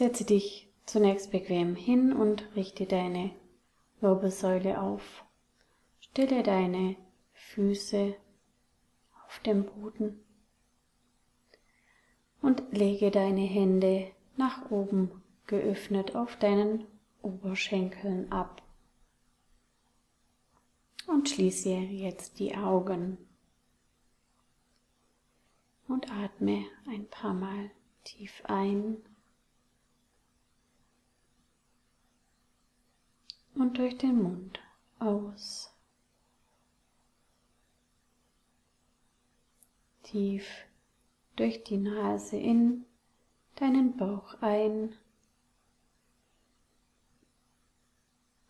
Setze dich zunächst bequem hin und richte deine Wirbelsäule auf. Stelle deine Füße auf den Boden und lege deine Hände nach oben geöffnet auf deinen Oberschenkeln ab. Und schließe jetzt die Augen und atme ein paar Mal tief ein und durch den Mund aus. Tief durch die Nase in deinen Bauch ein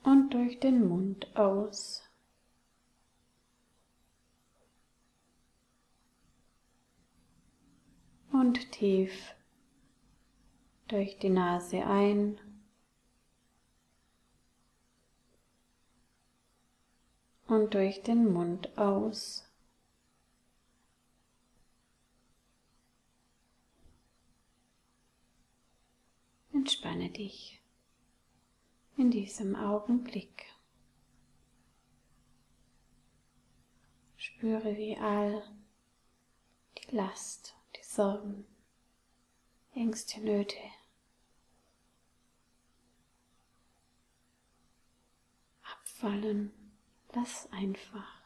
und durch den Mund aus. Und tief durch die Nase ein und durch den Mund aus. Entspanne dich in diesem Augenblick. Spüre, wie all die Last, die Sorgen, Ängste, Nöte abfallen Lass einfach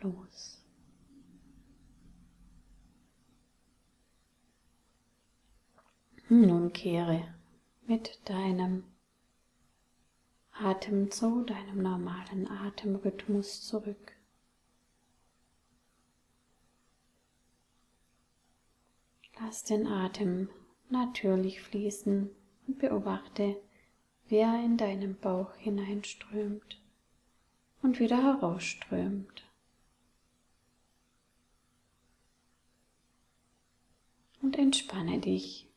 los. Nun kehre mit deinem Atem zu deinem normalen Atemrhythmus zurück. Lass den Atem natürlich fließen und beobachte, wer in deinem Bauch hineinströmt und wieder herausströmt. Und entspanne dich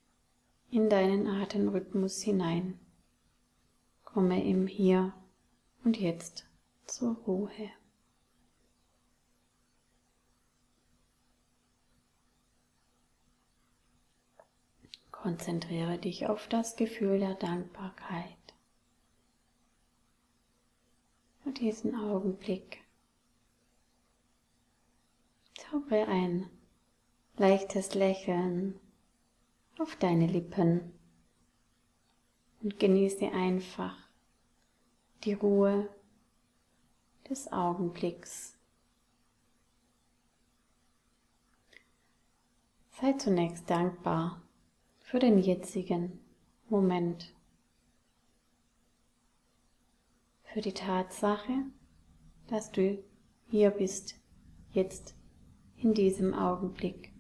in deinen Atemrhythmus hinein. Komme im Hier und Jetzt zur Ruhe. Konzentriere dich auf das Gefühl der Dankbarkeit für diesen Augenblick. Zaubere ein leichtes Lächeln auf deine Lippen und genieße einfach die Ruhe des Augenblicks. Sei zunächst dankbar für den jetzigen Moment. Für die Tatsache, dass du hier bist, jetzt, in diesem Augenblick.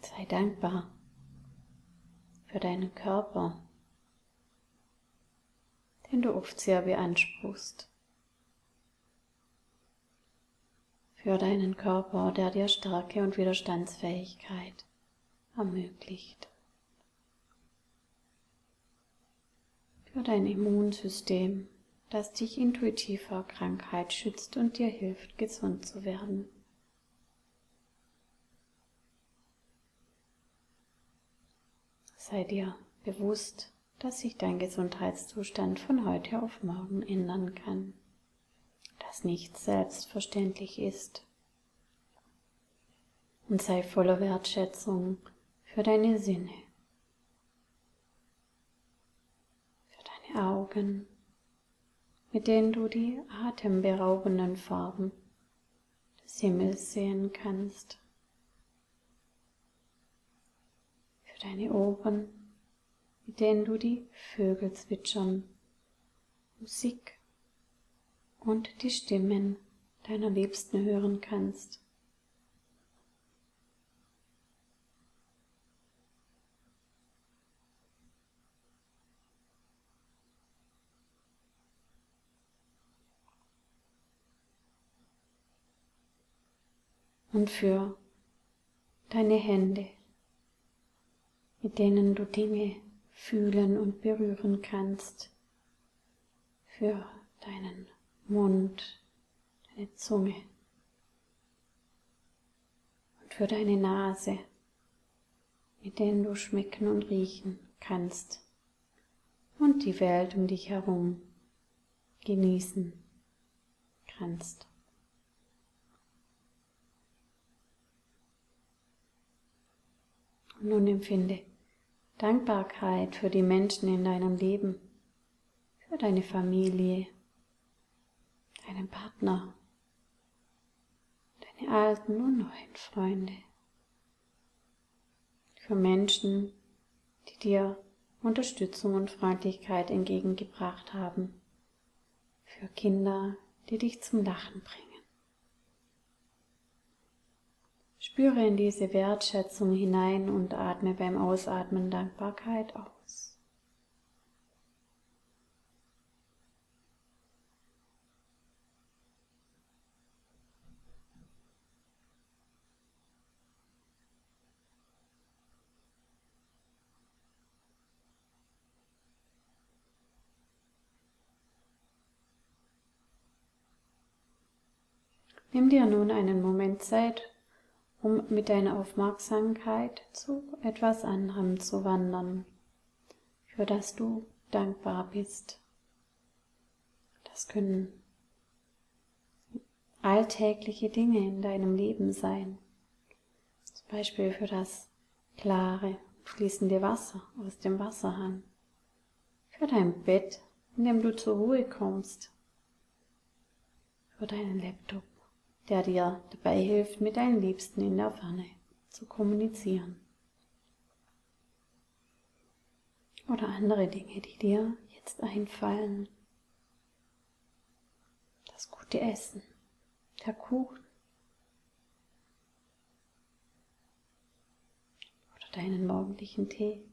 Sei dankbar für deinen Körper, den du oft sehr beanspruchst. Für deinen Körper, der dir Stärke und Widerstandsfähigkeit ermöglicht. Für dein Immunsystem, das dich intuitiv vor Krankheit schützt und dir hilft, gesund zu werden. Sei dir bewusst, dass sich dein Gesundheitszustand von heute auf morgen ändern kann, dass nichts selbstverständlich ist. Und sei voller Wertschätzung für deine Sinne. Augen, mit denen du die atemberaubenden Farben des Himmels sehen kannst. Für deine Ohren, mit denen du die Vögel zwitschern, Musik und die Stimmen deiner Liebsten hören kannst. Und für deine Hände, mit denen du Dinge fühlen und berühren kannst, für deinen Mund, deine Zunge, für deine Nase, mit denen du schmecken und riechen kannst und die Welt um dich herum genießen kannst. Nun empfinde Dankbarkeit für die Menschen in deinem Leben, für deine Familie, deinen Partner, deine alten und neuen Freunde, für Menschen, die dir Unterstützung und Freundlichkeit entgegengebracht haben, für Kinder, die dich zum Lachen bringen. Spüre in diese Wertschätzung hinein und atme beim Ausatmen Dankbarkeit aus. Nimm dir nun einen Moment Zeit, um mit deiner Aufmerksamkeit zu etwas anderem zu wandern, für das du dankbar bist. Das können alltägliche Dinge in deinem Leben sein, zum Beispiel für das klare, fließende Wasser aus dem Wasserhahn, für dein Bett, in dem du zur Ruhe kommst, für deinen Laptop der dir dabei hilft, mit deinen Liebsten in der Ferne zu kommunizieren. Oder andere Dinge, die dir jetzt einfallen. Das gute Essen, der Kuchen. Oder deinen morgendlichen Tee.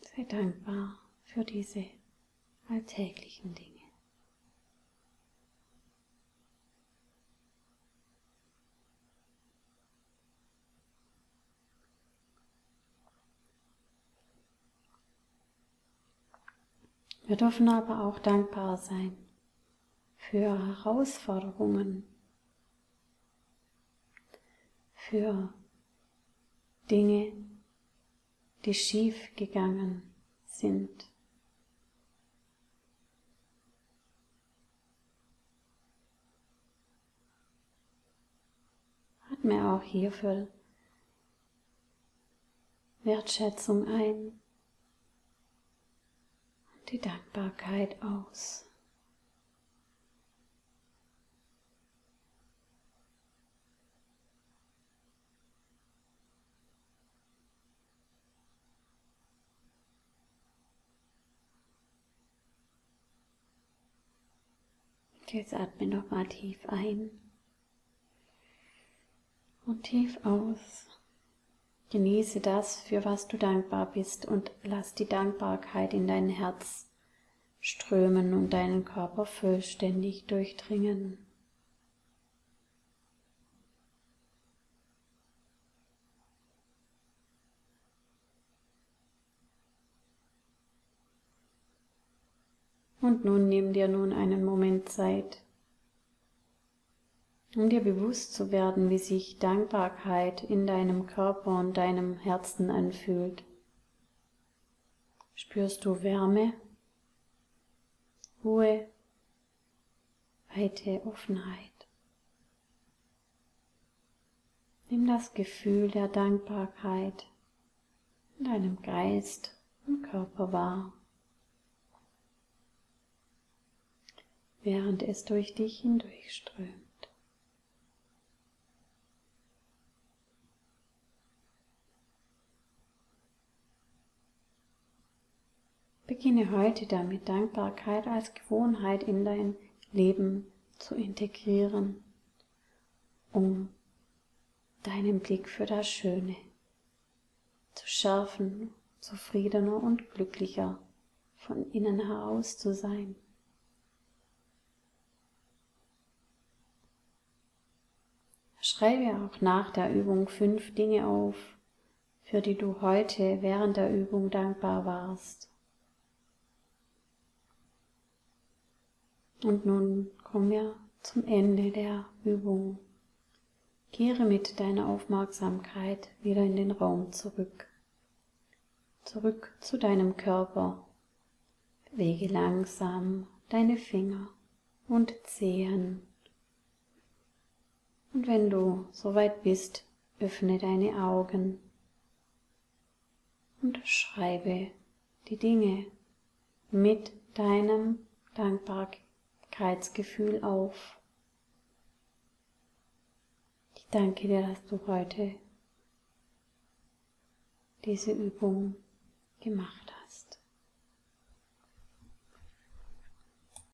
Sei dankbar für diese alltäglichen Dinge. Wir dürfen aber auch dankbar sein für Herausforderungen, für Dinge, die schief gegangen sind. Mir auch hierfür Wertschätzung ein und die Dankbarkeit aus. Jetzt atme nochmal tief ein und tief aus. Genieße das, für was du dankbar bist und lass die Dankbarkeit in dein Herz strömen und deinen Körper vollständig durchdringen. Und nun nimm dir nun einen Moment Zeit, um dir bewusst zu werden, wie sich Dankbarkeit in deinem Körper und deinem Herzen anfühlt. Spürst du Wärme, Ruhe, weite Offenheit. Nimm das Gefühl der Dankbarkeit in deinem Geist und Körper wahr, während es durch dich hindurchströmt. Beginne heute damit, Dankbarkeit als Gewohnheit in dein Leben zu integrieren, um deinen Blick für das Schöne zu schärfen, zufriedener und glücklicher von innen heraus zu sein. Schreibe auch nach der Übung fünf Dinge auf, für die du heute während der Übung dankbar warst. Und nun kommen wir zum Ende der Übung. Kehre mit deiner Aufmerksamkeit wieder in den Raum zurück. Zurück zu deinem Körper. Bewege langsam deine Finger und Zehen. Und wenn du soweit bist, öffne deine Augen und schreibe die Dinge mit deinem Dankbarkeitsgefühl auf. Ich danke dir, dass du heute diese Übung gemacht